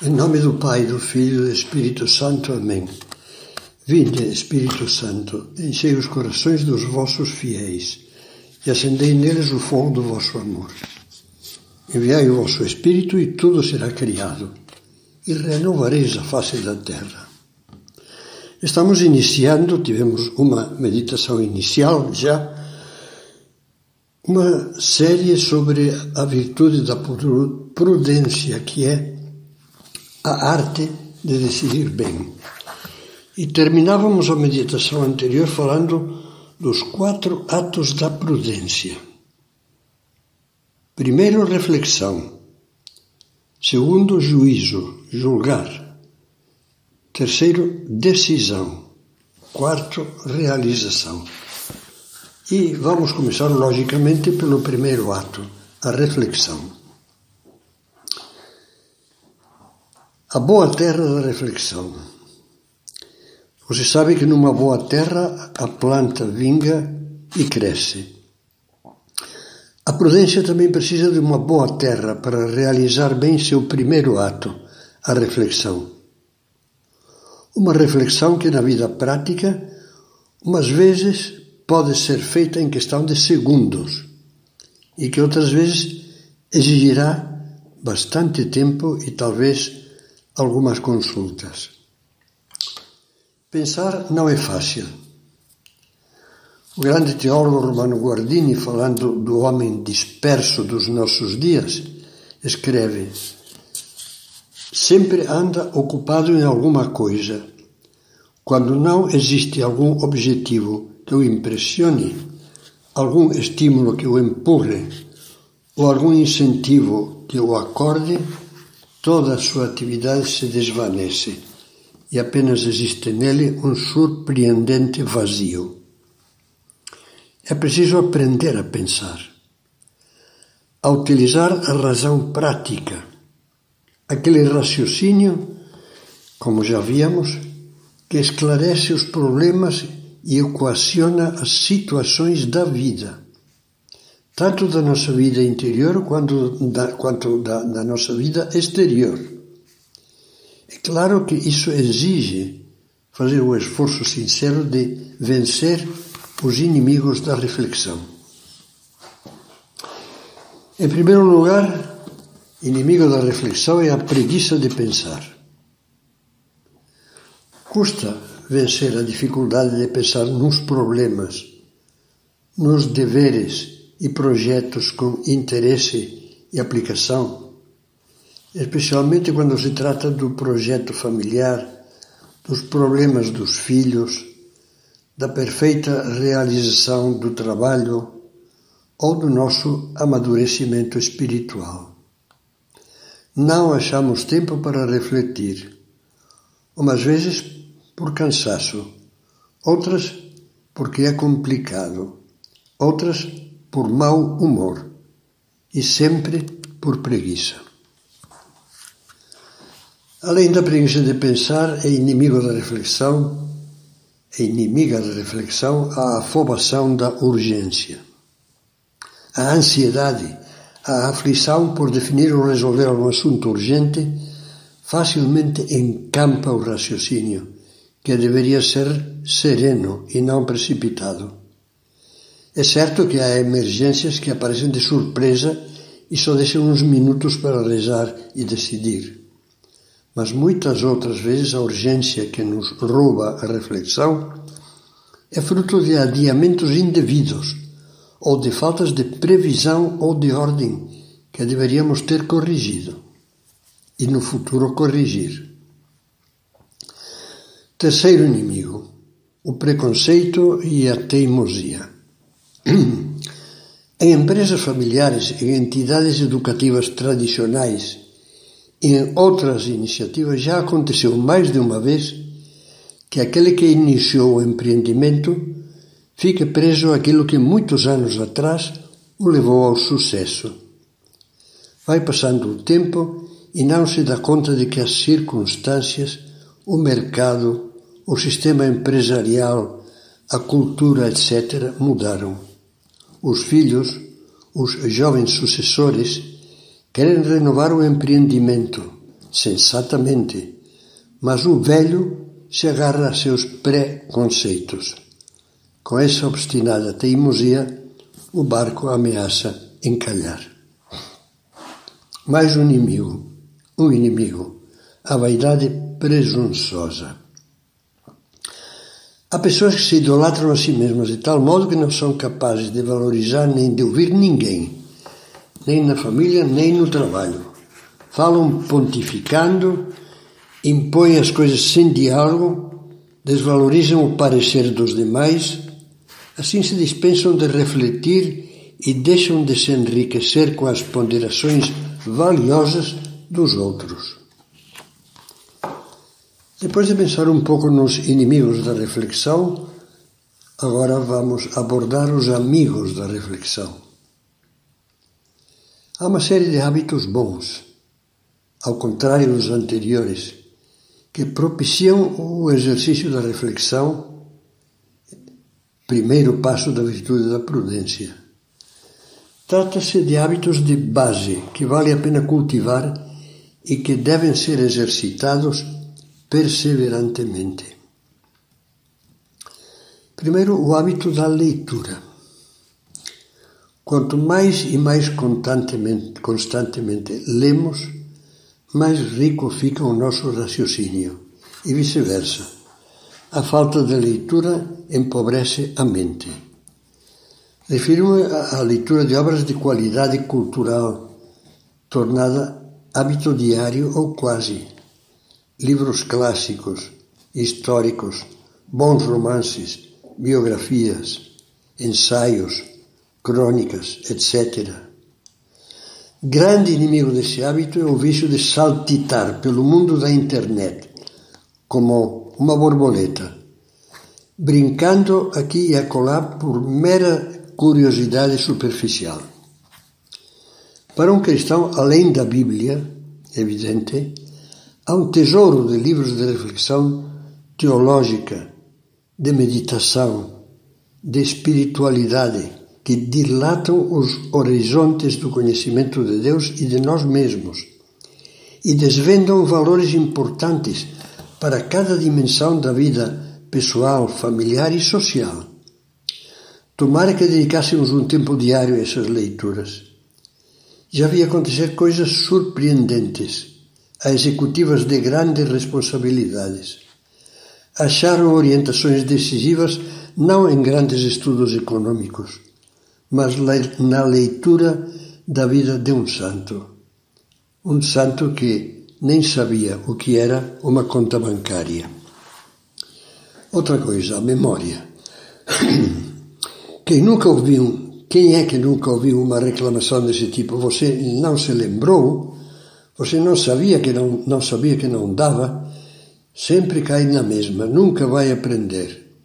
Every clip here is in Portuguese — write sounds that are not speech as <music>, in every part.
Em nome do Pai, do Filho e do Espírito Santo. Amém. Vinde, Espírito Santo, enchei os corações dos vossos fiéis e acendei neles o fogo do vosso amor. Enviai o vosso Espírito e tudo será criado, e renovareis a face da terra. Estamos iniciando, tivemos uma meditação inicial já, uma série sobre a virtude da prudência, que é a arte de decidir bem. E terminávamos a meditação anterior falando dos quatro atos da prudência. Primeiro, reflexão. Segundo, juízo, julgar. Terceiro, decisão. Quarto, realização. E vamos começar, logicamente, pelo primeiro ato, a reflexão. A boa terra da reflexão. Você sabe que numa boa terra a planta vinga e cresce. A prudência também precisa de uma boa terra para realizar bem seu primeiro ato, a reflexão. Uma reflexão que na vida prática, umas vezes pode ser feita em questão de segundos e que outras vezes exigirá bastante tempo e talvez algumas consultas. Pensar não é fácil. O grande teólogo Romano Guardini, falando do homem disperso dos nossos dias, escreve: sempre anda ocupado em alguma coisa. Quando não existe algum objetivo que o impressione, algum estímulo que o empurre ou algum incentivo que o acorde, toda a sua atividade se desvanece e apenas existe nele um surpreendente vazio. É preciso aprender a pensar, a utilizar a razão prática, aquele raciocínio, como já víamos, que esclarece os problemas e equaciona as situações da vida tanto da nossa vida interior quanto da, quanto da, da nossa vida exterior. É claro que isso exige fazer o esforço sincero de vencer os inimigos da reflexão. Em primeiro lugar, inimigo da reflexão é a preguiça de pensar. Custa vencer a dificuldade de pensar nos problemas, nos deveres e projetos com interesse e aplicação, especialmente quando se trata do projeto familiar, dos problemas dos filhos, da perfeita realização do trabalho ou do nosso amadurecimento espiritual. Não achamos tempo para refletir, umas vezes por cansaço, outras porque é complicado, outras por mau humor e sempre por preguiça. Além da preguiça de pensar, é inimigo da reflexão, é inimiga da reflexão a afobação da urgência. A ansiedade, a aflição por definir ou resolver algum assunto urgente facilmente encampa o raciocínio, que deveria ser sereno e não precipitado. É certo que há emergências que aparecem de surpresa e só deixam uns minutos para rezar e decidir. Mas muitas outras vezes a urgência que nos rouba a reflexão é fruto de adiamentos indevidos ou de faltas de previsão ou de ordem que deveríamos ter corrigido e no futuro corrigir. Terceiro inimigo, o preconceito e a teimosia. <clears throat> Em empresas familiares, em entidades educativas tradicionais e em outras iniciativas já aconteceu mais de uma vez que aquele que iniciou o empreendimento fique preso àquilo que muitos anos atrás o levou ao sucesso. Vai passando o tempo e não se dá conta de que as circunstâncias, o mercado, o sistema empresarial, a cultura, etc., mudaram. Os filhos, os jovens sucessores, querem renovar o empreendimento, sensatamente, mas o velho se agarra a seus preconceitos. Com essa obstinada teimosia, o barco ameaça encalhar. Mais um inimigo, um inimigo, a vaidade presunçosa. Há pessoas que se idolatram a si mesmas de tal modo que não são capazes de valorizar nem de ouvir ninguém, nem na família, nem no trabalho. Falam pontificando, impõem as coisas sem diálogo, desvalorizam o parecer dos demais, assim se dispensam de refletir e deixam de se enriquecer com as ponderações valiosas dos outros. Depois de pensar um pouco nos inimigos da reflexão, agora vamos abordar os amigos da reflexão. Há uma série de hábitos bons, ao contrário dos anteriores, que propiciam o exercício da reflexão, primeiro passo da virtude da prudência. Trata-se de hábitos de base que vale a pena cultivar e que devem ser exercitados perseverantemente. Primeiro, o hábito da leitura. Quanto mais e mais constantemente, constantemente lemos, mais rico fica o nosso raciocínio e vice-versa. A falta de leitura empobrece a mente. Refiro-me à leitura de obras de qualidade cultural, tornada hábito diário ou quase livros clássicos, históricos, bons romances, biografias, ensaios, crônicas, etc. Grande inimigo desse hábito é o vício de saltitar pelo mundo da internet, como uma borboleta, brincando aqui e acolá por mera curiosidade superficial. Para um cristão, além da Bíblia, evidente, Há um tesouro de livros de reflexão teológica, de meditação, de espiritualidade, que dilatam os horizontes do conhecimento de Deus e de nós mesmos e desvendam valores importantes para cada dimensão da vida pessoal, familiar e social. Tomara que dedicássemos um tempo diário a essas leituras. Já vi acontecer coisas surpreendentes a executivas de grandes responsabilidades. Acharam orientações decisivas não em grandes estudos econômicos, mas na leitura da vida de um santo. Um santo que nem sabia o que era uma conta bancária. Outra coisa, a memória. <clears throat> Quem nunca ouviu, quem é que nunca ouviu uma reclamação desse tipo? Você não se lembrou? Você não sabia que não, não sabia que não dava, sempre cai na mesma, nunca vai aprender.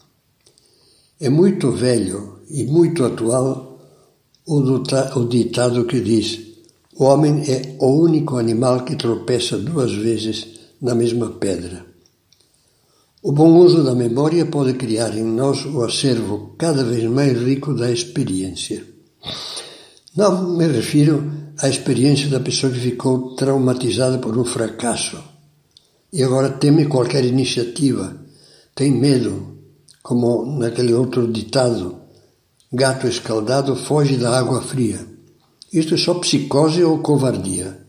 É muito velho e muito atual o, o ditado que diz: o homem é o único animal que tropeça duas vezes na mesma pedra. O bom uso da memória pode criar em nós o acervo cada vez mais rico da experiência. Não me refiro à experiência da pessoa que ficou traumatizada por um fracasso e agora teme qualquer iniciativa, tem medo, como naquele outro ditado: gato escaldado foge da água fria. Isto é só psicose ou covardia.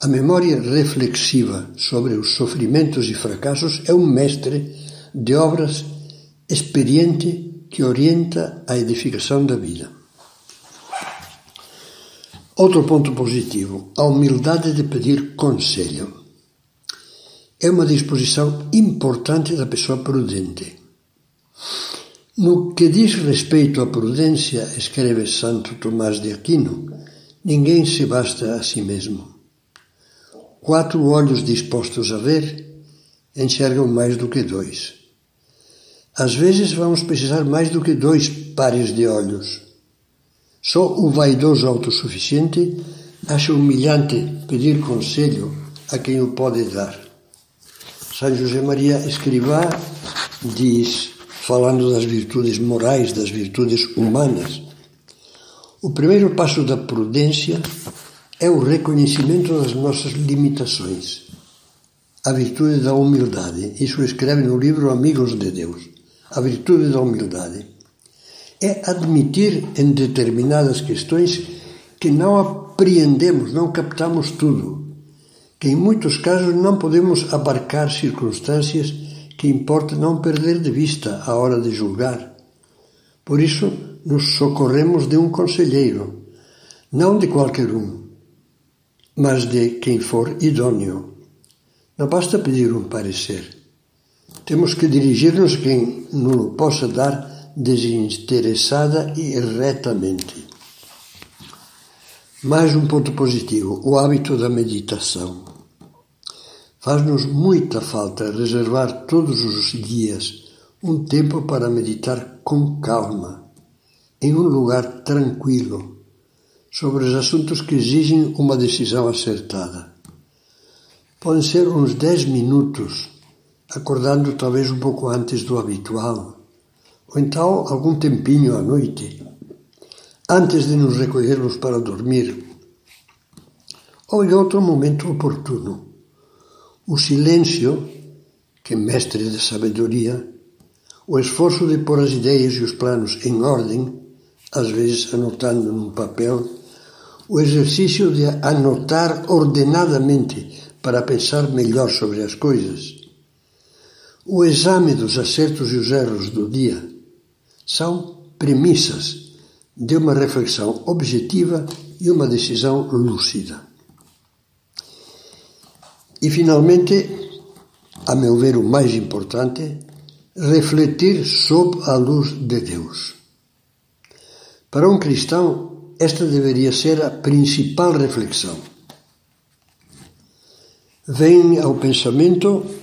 A memória reflexiva sobre os sofrimentos e fracassos é um mestre de obras experiente que orienta a edificação da vida. Outro ponto positivo, a humildade de pedir conselho. É uma disposição importante da pessoa prudente. No que diz respeito à prudência, escreve Santo Tomás de Aquino, ninguém se basta a si mesmo. Quatro olhos dispostos a ver enxergam mais do que dois. Às vezes vamos precisar mais do que dois pares de olhos só o vaidoso autossuficiente acha humilhante pedir conselho a quem o pode dar. São José Maria Escrivá diz, falando das virtudes morais, das virtudes humanas, o primeiro passo da prudência é o reconhecimento das nossas limitações, a virtude da humildade. Isso escreve no livro Amigos de Deus. A virtude da humildade é admitir em determinadas questões que não apreendemos, não captamos tudo, que em muitos casos não podemos abarcar circunstâncias que importa não perder de vista a hora de julgar. Por isso, nos socorremos de um conselheiro, não de qualquer um, mas de quem for idôneo. Não basta pedir um parecer. Temos que dirigir-nos quem nos possa dar desinteressada e retamente. Mais um ponto positivo: o hábito da meditação. Faz-nos muita falta reservar todos os dias um tempo para meditar com calma, em um lugar tranquilo, sobre os assuntos que exigem uma decisão acertada. Podem ser uns 10 minutos, acordando talvez um pouco antes do habitual, ou então algum tempinho à noite, antes de nos recolhermos para dormir, ou em outro momento oportuno. O silêncio, que é mestre de sabedoria, o esforço de pôr as ideias e os planos em ordem, às vezes anotando num papel, o exercício de anotar ordenadamente para pensar melhor sobre as coisas, o exame dos acertos e os erros do dia são premissas de uma reflexão objetiva e uma decisão lúcida. E, finalmente, a meu ver, o mais importante, refletir sob a luz de Deus. Para um cristão, esta deveria ser a principal reflexão. Vem ao pensamento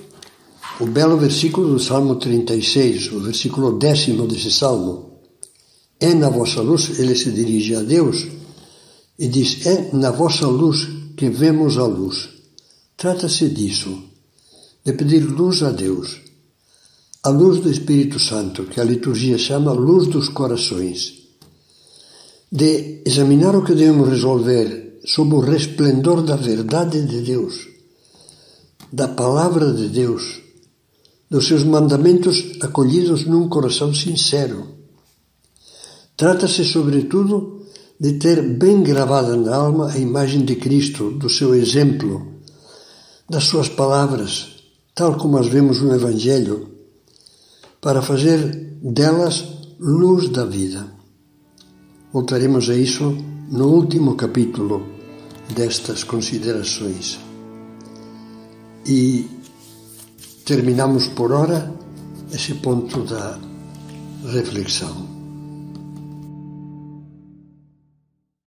o belo versículo do Salmo 36, o versículo décimo desse salmo. É na vossa luz, ele se dirige a Deus e diz: É na vossa luz que vemos a luz. Trata-se disso, de pedir luz a Deus, a luz do Espírito Santo, que a liturgia chama luz dos corações de examinar o que devemos resolver sob o resplendor da verdade de Deus, da palavra de Deus, dos seus mandamentos acolhidos num coração sincero. Trata-se, sobretudo, de ter bem gravada na alma a imagem de Cristo, do seu exemplo, das suas palavras, tal como as vemos no Evangelho, para fazer delas luz da vida. Voltaremos a isso no último capítulo destas considerações. E terminamos por ora esse ponto da reflexão.